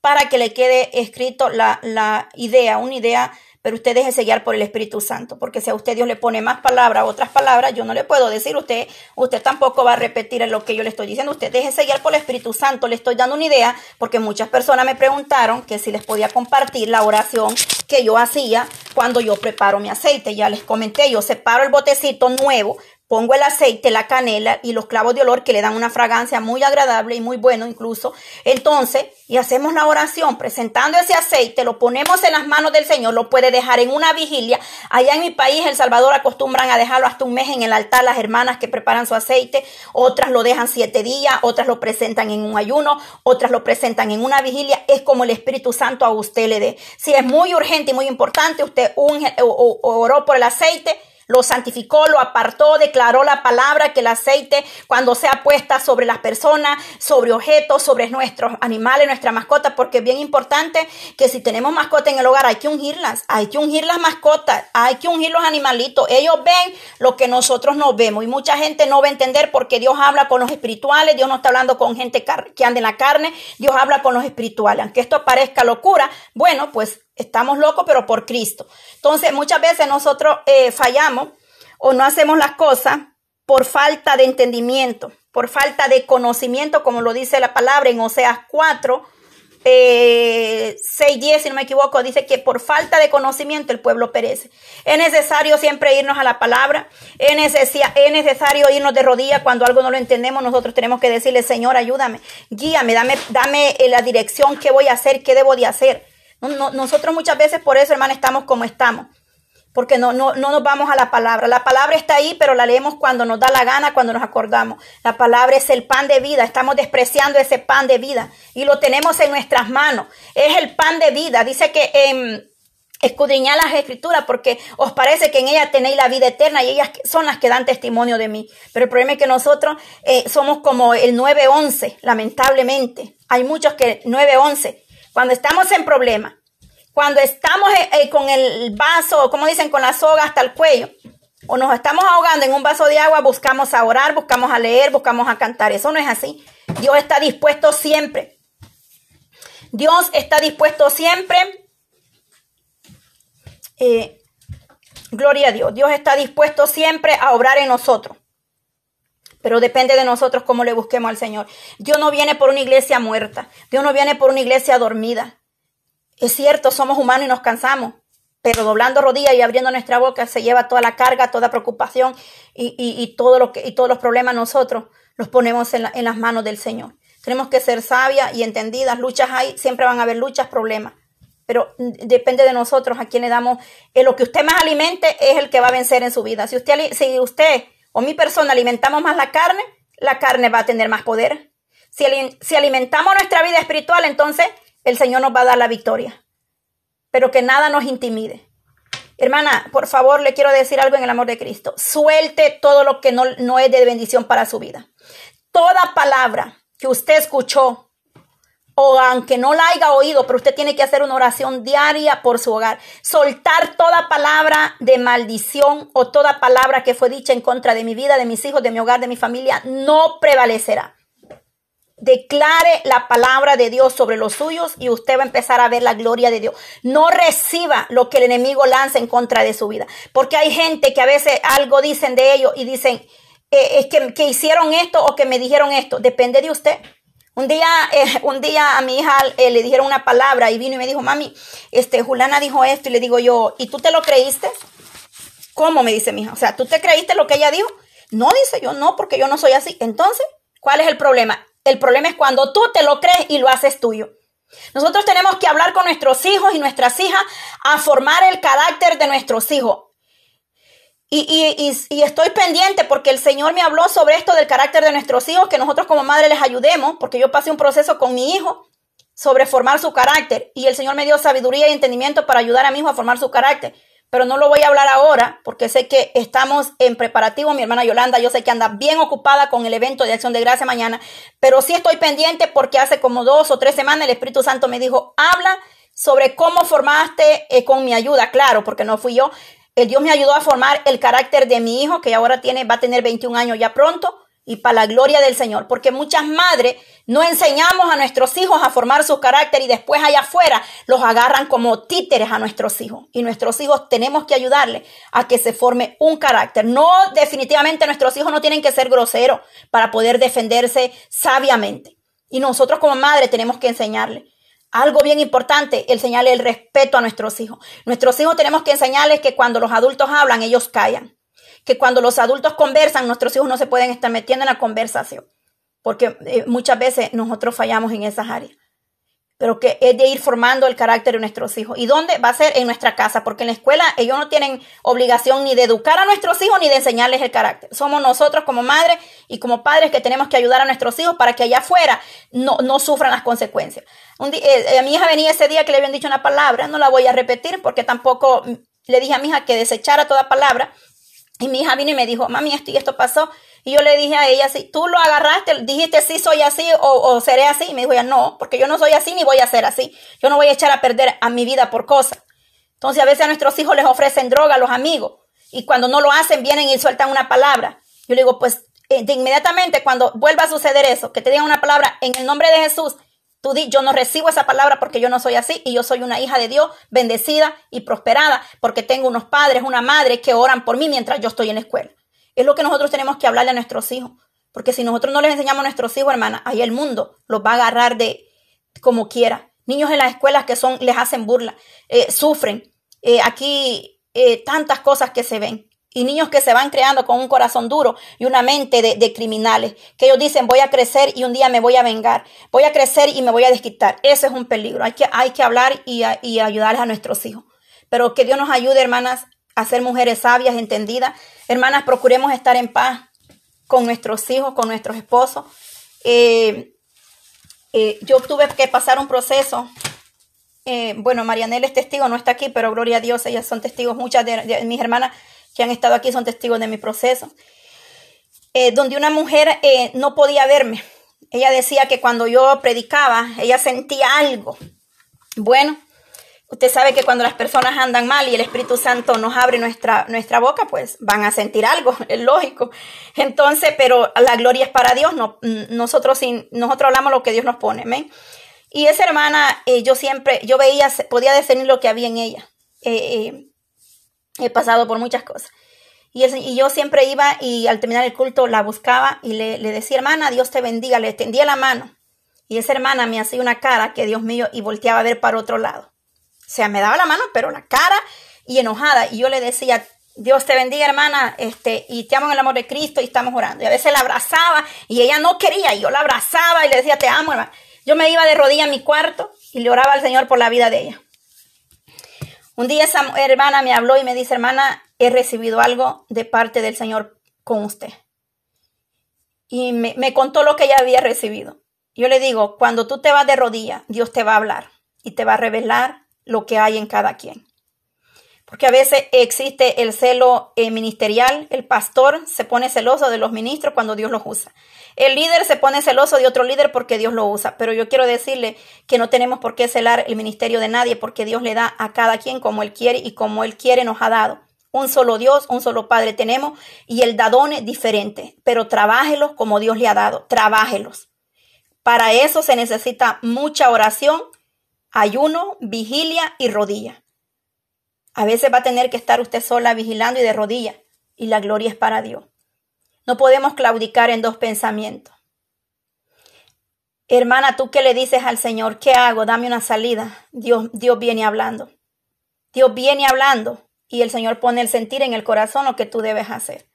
para que le quede escrito la, la idea, una idea pero usted deje guiar por el Espíritu Santo, porque si a usted Dios le pone más palabras, otras palabras, yo no le puedo decir, usted, usted tampoco va a repetir lo que yo le estoy diciendo, usted deje guiar por el Espíritu Santo, le estoy dando una idea, porque muchas personas me preguntaron que si les podía compartir la oración que yo hacía cuando yo preparo mi aceite, ya les comenté, yo separo el botecito nuevo, Pongo el aceite, la canela y los clavos de olor que le dan una fragancia muy agradable y muy bueno incluso. Entonces, y hacemos la oración presentando ese aceite, lo ponemos en las manos del Señor, lo puede dejar en una vigilia. Allá en mi país, El Salvador, acostumbran a dejarlo hasta un mes en el altar las hermanas que preparan su aceite. Otras lo dejan siete días, otras lo presentan en un ayuno, otras lo presentan en una vigilia. Es como el Espíritu Santo a usted le dé. Si es muy urgente y muy importante, usted unge, o, oró por el aceite, lo santificó, lo apartó, declaró la palabra que el aceite cuando sea puesta sobre las personas, sobre objetos, sobre nuestros animales, nuestra mascota, porque es bien importante que si tenemos mascotas en el hogar hay que ungirlas, hay que ungir las mascotas, hay que ungir los animalitos. Ellos ven lo que nosotros no vemos y mucha gente no va a entender porque Dios habla con los espirituales, Dios no está hablando con gente que anda en la carne, Dios habla con los espirituales. Aunque esto parezca locura, bueno, pues Estamos locos, pero por Cristo. Entonces, muchas veces nosotros eh, fallamos o no hacemos las cosas por falta de entendimiento, por falta de conocimiento, como lo dice la palabra en Oseas 4, eh, 6.10, si no me equivoco, dice que por falta de conocimiento el pueblo perece. Es necesario siempre irnos a la palabra, es, es necesario irnos de rodillas cuando algo no lo entendemos, nosotros tenemos que decirle, Señor, ayúdame, guíame, dame, dame eh, la dirección, qué voy a hacer, qué debo de hacer. Nosotros muchas veces por eso, hermano, estamos como estamos porque no, no, no nos vamos a la palabra. La palabra está ahí, pero la leemos cuando nos da la gana, cuando nos acordamos. La palabra es el pan de vida, estamos despreciando ese pan de vida y lo tenemos en nuestras manos. Es el pan de vida. Dice que... Eh, escudriñad las escrituras porque os parece que en ellas tenéis la vida eterna y ellas son las que dan testimonio de mí. Pero el problema es que nosotros eh, somos como el 911, lamentablemente. Hay muchos que 911. Cuando estamos en problemas, cuando estamos eh, eh, con el vaso, como dicen, con la soga hasta el cuello, o nos estamos ahogando en un vaso de agua, buscamos a orar, buscamos a leer, buscamos a cantar. Eso no es así. Dios está dispuesto siempre. Dios está dispuesto siempre. Eh, gloria a Dios. Dios está dispuesto siempre a obrar en nosotros. Pero depende de nosotros cómo le busquemos al Señor. Dios no viene por una iglesia muerta. Dios no viene por una iglesia dormida. Es cierto, somos humanos y nos cansamos, pero doblando rodillas y abriendo nuestra boca se lleva toda la carga, toda preocupación y, que, y todos los problemas nosotros los ponemos en, en las manos del Señor. Tenemos que ser sabias y entendidas. Luchas hay, siempre van a haber luchas, problemas. Pero depende de nosotros a quién le damos. Eh, lo que usted más alimente es el que va a vencer en su vida. Si usted, si usted o mi persona alimentamos más la carne, la carne va a tener más poder. Si, si alimentamos nuestra vida espiritual, entonces el Señor nos va a dar la victoria. Pero que nada nos intimide. Hermana, por favor, le quiero decir algo en el amor de Cristo. Suelte todo lo que no, no es de bendición para su vida. Toda palabra que usted escuchó, o aunque no la haya oído, pero usted tiene que hacer una oración diaria por su hogar. Soltar toda palabra de maldición o toda palabra que fue dicha en contra de mi vida, de mis hijos, de mi hogar, de mi familia, no prevalecerá declare la palabra de Dios sobre los suyos y usted va a empezar a ver la gloria de Dios. No reciba lo que el enemigo lanza en contra de su vida. Porque hay gente que a veces algo dicen de ellos y dicen eh, es que, que, hicieron esto o que me dijeron esto. Depende de usted. Un día, eh, un día a mi hija eh, le dijeron una palabra y vino y me dijo, mami, este, Juliana dijo esto y le digo yo, ¿y tú te lo creíste? ¿Cómo? Me dice mi hija. O sea, ¿tú te creíste lo que ella dijo? No, dice yo, no, porque yo no soy así. Entonces, ¿cuál es el problema? El problema es cuando tú te lo crees y lo haces tuyo. Nosotros tenemos que hablar con nuestros hijos y nuestras hijas a formar el carácter de nuestros hijos. Y, y, estoy pendiente porque el Señor me habló sobre esto del carácter de nuestros hijos, que nosotros como madre les ayudemos, porque yo pasé un proceso con mi hijo sobre formar su carácter y el Señor me dio sabiduría y entendimiento para ayudar a mi hijo a formar su carácter pero no lo voy a hablar ahora porque sé que estamos en preparativo. Mi hermana Yolanda, yo sé que anda bien ocupada con el evento de Acción de Gracia mañana, pero sí estoy pendiente porque hace como dos o tres semanas el Espíritu Santo me dijo, habla sobre cómo formaste eh, con mi ayuda, claro, porque no fui yo. El Dios me ayudó a formar el carácter de mi hijo, que ahora tiene, va a tener 21 años ya pronto y para la gloria del Señor, porque muchas madres no enseñamos a nuestros hijos a formar su carácter y después allá afuera los agarran como títeres a nuestros hijos. Y nuestros hijos tenemos que ayudarle a que se forme un carácter. No, definitivamente nuestros hijos no tienen que ser groseros para poder defenderse sabiamente. Y nosotros como madre tenemos que enseñarle. Algo bien importante, enseñarle el respeto a nuestros hijos. Nuestros hijos tenemos que enseñarles que cuando los adultos hablan, ellos callan que cuando los adultos conversan, nuestros hijos no se pueden estar metiendo en la conversación, porque eh, muchas veces nosotros fallamos en esas áreas. Pero que es de ir formando el carácter de nuestros hijos. ¿Y dónde? Va a ser en nuestra casa, porque en la escuela ellos no tienen obligación ni de educar a nuestros hijos ni de enseñarles el carácter. Somos nosotros como madres y como padres que tenemos que ayudar a nuestros hijos para que allá afuera no, no sufran las consecuencias. Un día, eh, mi hija venía ese día que le habían dicho una palabra, no la voy a repetir porque tampoco le dije a mi hija que desechara toda palabra, y mi hija vino y me dijo, mami, esto y esto pasó. Y yo le dije a ella, si tú lo agarraste, dijiste, sí, soy así o, seré así. Y me dijo, ya no, porque yo no soy así ni voy a ser así. Yo no voy a echar a perder a mi vida por cosas. Entonces a veces a nuestros hijos les ofrecen droga a los amigos. Y cuando no lo hacen, vienen y sueltan una palabra. Yo le digo, pues eh, de inmediatamente cuando vuelva a suceder eso, que te digan una palabra en el nombre de Jesús, Tú di, yo no recibo esa palabra porque yo no soy así y yo soy una hija de Dios, bendecida y prosperada, porque tengo unos padres, una madre que oran por mí mientras yo estoy en la escuela. Es lo que nosotros tenemos que hablarle a nuestros hijos, porque si nosotros no les enseñamos a nuestros hijos, hermana, ahí el mundo los va a agarrar de como quiera. Niños en las escuelas que son, les hacen burla, eh, sufren. Eh, aquí eh, tantas cosas que se ven. Y niños que se van creando con un corazón duro y una mente de, criminales, que ellos dicen voy a crecer y un día me voy a vengar, voy a crecer y me voy a desquitar. Eso es un peligro. Hay que, hay que hablar y, y ayudarles a nuestros hijos. Pero que Dios nos ayude, hermanas, a ser mujeres sabias, entendidas. Hermanas, procuremos estar en paz con nuestros hijos, con nuestros esposos. Eh, eh, yo tuve que pasar un proceso. Eh, bueno, Marianela es testigo, no está aquí, pero gloria a Dios, ellas son testigos. Muchas de, mis hermanas que han estado aquí son testigos de mi proceso. donde una mujer no podía verme. Ella decía que cuando yo predicaba, ella sentía algo. Bueno, Usted sabe que cuando las personas andan mal y el Espíritu Santo nos abre nuestra, nuestra boca, pues van a sentir algo, es lógico. Entonces, pero la gloria es para Dios, no, nosotros, nosotros hablamos lo que Dios nos pone. Y esa hermana, eh, yo siempre, yo veía, podía discernir lo que había en ella. Eh, eh, he pasado por muchas cosas. Y, yo siempre iba y al terminar el culto la buscaba y le, decía, hermana, Dios te bendiga, le tendía la mano. Y esa hermana me hacía una cara que Dios mío y volteaba a ver para otro lado. O sea, me daba la mano, pero la cara y enojada. Y yo le decía, Dios te bendiga, hermana, este, y te amo en el amor de Cristo y estamos orando. Y a veces la abrazaba y ella no quería, y yo la abrazaba y le decía, te amo, hermana. Yo me iba de rodilla a mi cuarto y le oraba al Señor por la vida de ella. Un día esa hermana me habló y me dice, hermana, he recibido algo de parte del Señor con usted. Y me, me contó lo que ella había recibido. Yo le digo, cuando tú te vas de rodilla, Dios te va a hablar y te va a revelar lo que hay en cada quien. Porque a veces existe el celo eh, ministerial, el pastor se pone celoso de los ministros cuando Dios los usa. El líder se pone celoso de otro líder porque Dios lo usa. Pero yo quiero decirle que no tenemos por qué celar el ministerio de nadie porque Dios le da a cada quien como Él quiere y como Él quiere nos ha dado. Un solo Dios, un solo Padre tenemos y el dadón es diferente. Pero trabájelos como Dios le ha dado. Trabájelos. Para eso se necesita mucha oración ayuno, vigilia y rodilla. A veces va a tener que estar usted sola vigilando y de rodilla, y la gloria es para Dios. No podemos claudicar en dos pensamientos. Hermana, tú qué le dices al Señor, ¿qué hago? Dame una salida. Dios, Dios viene hablando. Dios viene hablando y el Señor pone el sentir en el corazón lo que tú debes hacer.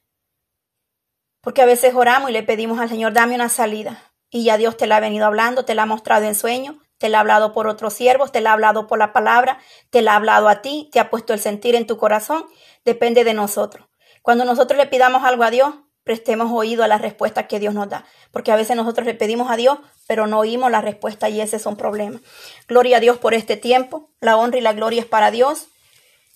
Porque a veces oramos y le pedimos al Señor, dame una salida. Y ya Dios te la ha venido hablando, te la ha mostrado en sueño, te la ha hablado por otros siervos, te la ha hablado por la palabra, te la ha hablado a ti, te ha puesto el sentir en tu corazón, depende de nosotros. Cuando nosotros le pidamos algo a Dios, prestemos oído a las respuestas que Dios nos da, porque a veces nosotros le pedimos a Dios, pero no oímos la respuesta y ese es un problema. Gloria a Dios por este tiempo, la honra y la gloria es para Dios.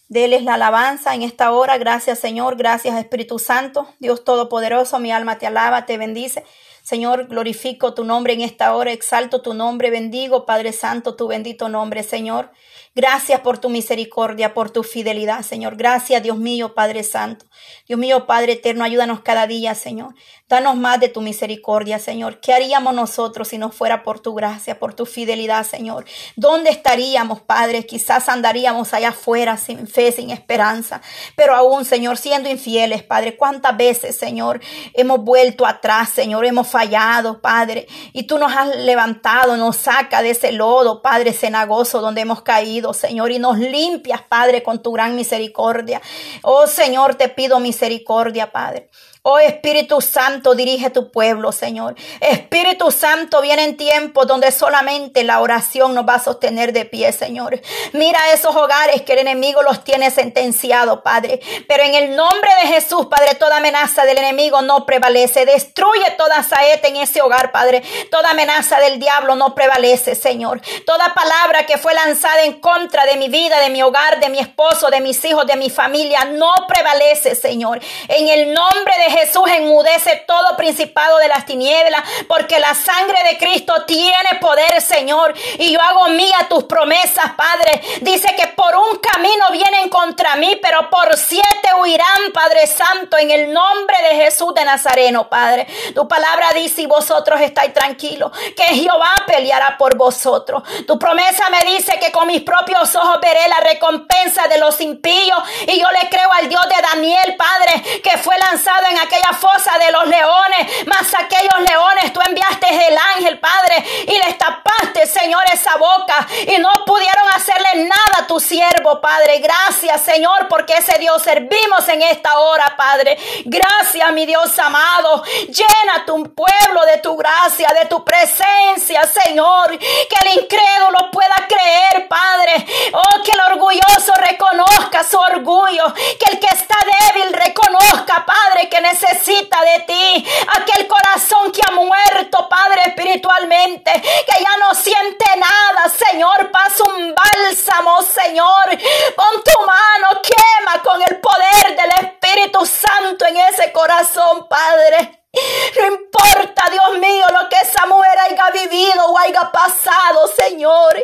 Deles la alabanza en esta hora. Gracias Señor, gracias Espíritu Santo, Dios Todopoderoso, mi alma te alaba, te bendice. Señor, glorifico tu nombre en esta hora, exalto tu nombre, bendigo, Padre Santo, tu bendito nombre, Señor. Gracias por tu misericordia, por tu fidelidad, Señor. Gracias, Dios mío, Padre Santo. Dios mío, Padre eterno, ayúdanos cada día, Señor. Danos más de tu misericordia, Señor. ¿Qué haríamos nosotros si no fuera por tu gracia, por tu fidelidad, Señor? ¿Dónde estaríamos, Padre? Quizás andaríamos allá afuera sin fe, sin esperanza. Pero aún, Señor, siendo infieles, Padre, ¿cuántas veces, Señor, hemos vuelto atrás, Señor? Hemos fallado, Padre. Y tú nos has levantado, nos saca de ese lodo, Padre cenagoso, donde hemos caído. Señor, y nos limpias, Padre, con tu gran misericordia. Oh, Señor, te pido misericordia, Padre. Oh Espíritu Santo, dirige tu pueblo, Señor. Espíritu Santo, viene en tiempos donde solamente la oración nos va a sostener de pie, Señor. Mira esos hogares que el enemigo los tiene sentenciados, Padre. Pero en el nombre de Jesús, Padre, toda amenaza del enemigo no prevalece. Destruye toda saeta en ese hogar, Padre. Toda amenaza del diablo no prevalece, Señor. Toda palabra que fue lanzada en contra de mi vida, de mi hogar, de mi esposo, de mis hijos, de mi familia, no prevalece, Señor. En el nombre de Jesús enmudece todo principado de las tinieblas, porque la sangre de Cristo tiene poder, Señor. Y yo hago mía tus promesas, Padre. Dice que por un camino vienen contra mí, pero por siete huirán, Padre Santo, en el nombre de Jesús de Nazareno, Padre. Tu palabra dice, y vosotros estáis tranquilos, que Jehová peleará por vosotros. Tu promesa me dice que con mis propios ojos veré la recompensa de los impíos. Y yo le creo al Dios de Daniel, Padre, que fue lanzado en aquella fosa de los leones, mas aquellos leones tú enviaste el ángel, Padre, y les tapaste, Señor, esa boca y no pudieron hacerle nada a tu siervo, Padre. Gracias, Señor, porque ese Dios servimos en esta hora, Padre. Gracias, mi Dios amado. Llena tu pueblo de tu gracia, de tu presencia, Señor. Que el incrédulo pueda creer, Padre. Oh, que el orgulloso reconozca su orgullo. Que el que está débil reconozca, Padre, que necesita de ti. Aquel corazón que ha muerto, Padre, espiritualmente. Que ya no siente nada, Señor. Pasa un bálsamo, Señor. Pon tu mano, quema con el poder del Espíritu Santo en ese corazón, Padre. No importa, Dios mío, lo que esa mujer haya vivido o haya pasado, Señor.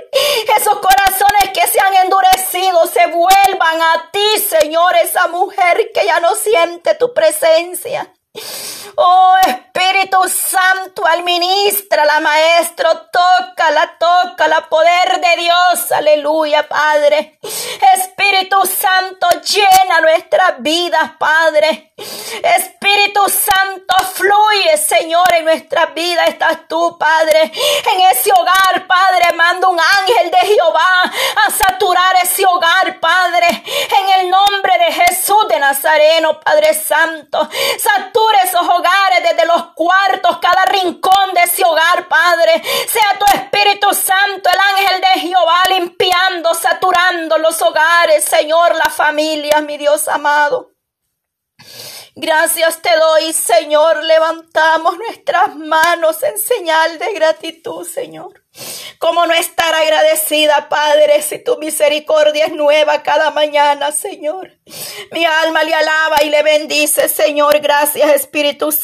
Esos corazones que se han endurecido se vuelvan a ti, Señor. Esa mujer que ya no siente tu presencia. Oh Espíritu Santo, administra la maestro, toca la toca la poder de Dios, aleluya, Padre. Espíritu Santo, llena nuestras vidas, Padre. Espíritu Santo, fluye, Señor, en nuestras vidas estás tú, Padre. En ese hogar, Padre, manda un ángel de Jehová a saturar ese hogar, Padre. En el nombre de Jesús de Nazareno, Padre Santo. Satura esos hogares desde los cuartos, cada rincón de ese hogar, Padre. Sea tu Espíritu Santo, el ángel de Jehová, limpiando, saturando los hogares, Señor, la familia, mi Dios amado. Gracias te doy, Señor. Levantamos nuestras manos en señal de gratitud, Señor. ¿Cómo no estar agradecida, Padre, si tu misericordia es nueva cada mañana, Señor? Mi alma le alaba y le bendice, Señor. Gracias, Espíritu Santo.